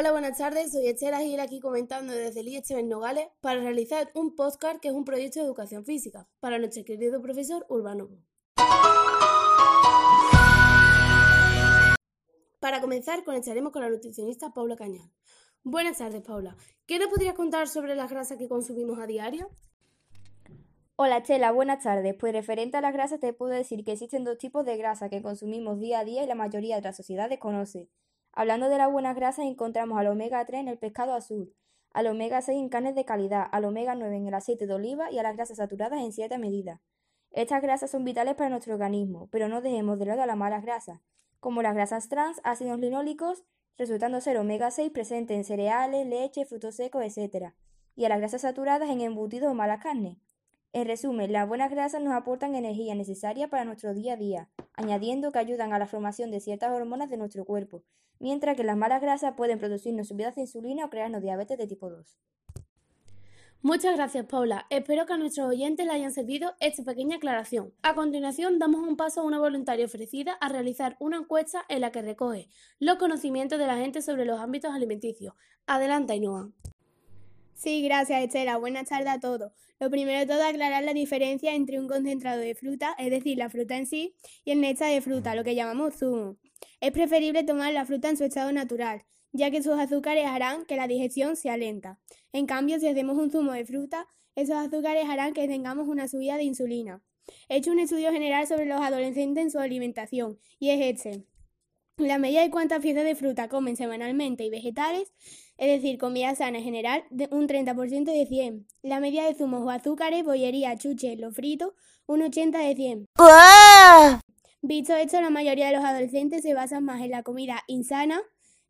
Hola, buenas tardes. Soy Estela Gil aquí comentando desde el Nogales para realizar un podcast que es un proyecto de educación física para nuestro querido profesor Urbano. Para comenzar, conectaremos con la nutricionista Paula Cañal. Buenas tardes, Paula. ¿Qué nos podrías contar sobre las grasas que consumimos a diario? Hola Estela, buenas tardes. Pues referente a las grasas te puedo decir que existen dos tipos de grasa que consumimos día a día y la mayoría de la sociedad desconoce. Hablando de las buenas grasas encontramos al omega 3 en el pescado azul, al omega 6 en carnes de calidad, al omega 9 en el aceite de oliva y a las grasas saturadas en cierta medida. Estas grasas son vitales para nuestro organismo, pero no dejemos de lado a las malas grasas, como las grasas trans, ácidos linólicos, resultando ser omega 6 presente en cereales, leche, frutos secos, etc., y a las grasas saturadas en embutidos o malas carnes. En resumen, las buenas grasas nos aportan energía necesaria para nuestro día a día, añadiendo que ayudan a la formación de ciertas hormonas de nuestro cuerpo, mientras que las malas grasas pueden producirnos subidas de insulina o crearnos diabetes de tipo 2. Muchas gracias, Paula. Espero que a nuestros oyentes les hayan servido esta pequeña aclaración. A continuación, damos un paso a una voluntaria ofrecida a realizar una encuesta en la que recoge los conocimientos de la gente sobre los ámbitos alimenticios. Adelanta, Ainhoa. Sí, gracias, Estela. Buenas tardes a todos. Lo primero de todo, aclarar la diferencia entre un concentrado de fruta, es decir, la fruta en sí, y el néctar de fruta, lo que llamamos zumo. Es preferible tomar la fruta en su estado natural, ya que sus azúcares harán que la digestión sea lenta. En cambio, si hacemos un zumo de fruta, esos azúcares harán que tengamos una subida de insulina. He hecho un estudio general sobre los adolescentes en su alimentación, y es este. La medida de cuántas piezas de fruta comen semanalmente y vegetales, es decir, comida sana en general, de un 30% de 100. La medida de zumos o azúcares, bollería, chuches, lo frito, un 80 de 100. Visto esto, la mayoría de los adolescentes se basan más en la comida insana.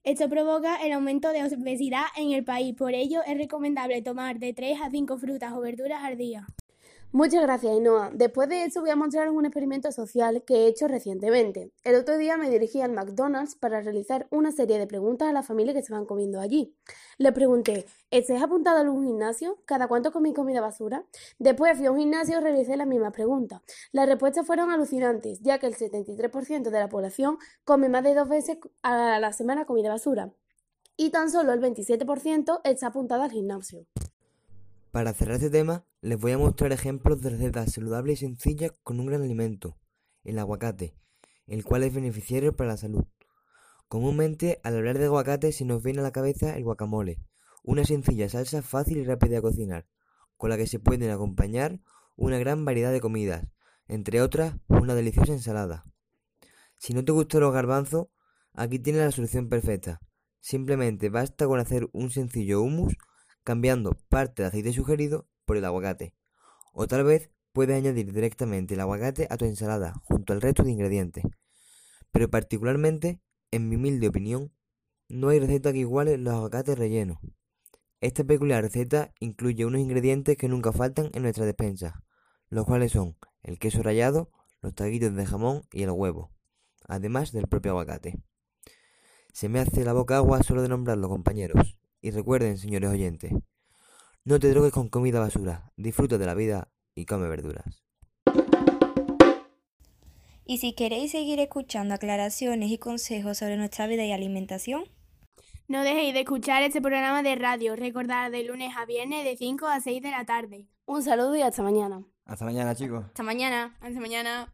Esto provoca el aumento de obesidad en el país, por ello es recomendable tomar de 3 a 5 frutas o verduras al día. Muchas gracias, Inoa. Después de esto voy a mostraros un experimento social que he hecho recientemente. El otro día me dirigí al McDonald's para realizar una serie de preguntas a la familia que estaban comiendo allí. Les pregunté, ¿estáis apuntado a algún gimnasio? ¿Cada cuánto comí comida basura? Después fui a un gimnasio y realicé la misma pregunta. Las respuestas fueron alucinantes, ya que el 73% de la población come más de dos veces a la semana comida basura. Y tan solo el 27% está apuntado al gimnasio. Para cerrar este tema, les voy a mostrar ejemplos de recetas saludables y sencillas con un gran alimento, el aguacate, el cual es beneficiario para la salud. Comúnmente, al hablar de aguacate se nos viene a la cabeza el guacamole, una sencilla salsa fácil y rápida de cocinar, con la que se pueden acompañar una gran variedad de comidas, entre otras una deliciosa ensalada. Si no te gustan los garbanzos, aquí tienes la solución perfecta. Simplemente basta con hacer un sencillo hummus cambiando parte del aceite sugerido por el aguacate. O tal vez puedes añadir directamente el aguacate a tu ensalada junto al resto de ingredientes. Pero particularmente, en mi humilde opinión, no hay receta que iguale los aguacates rellenos. Esta peculiar receta incluye unos ingredientes que nunca faltan en nuestra despensa, los cuales son el queso rallado, los taguitos de jamón y el huevo, además del propio aguacate. Se me hace la boca agua solo de nombrarlo, compañeros. Y recuerden, señores oyentes, no te drogues con comida basura, disfruta de la vida y come verduras. Y si queréis seguir escuchando aclaraciones y consejos sobre nuestra vida y alimentación, no dejéis de escuchar este programa de radio. Recordad de lunes a viernes de 5 a 6 de la tarde. Un saludo y hasta mañana. Hasta mañana, chicos. Hasta mañana. Hasta mañana.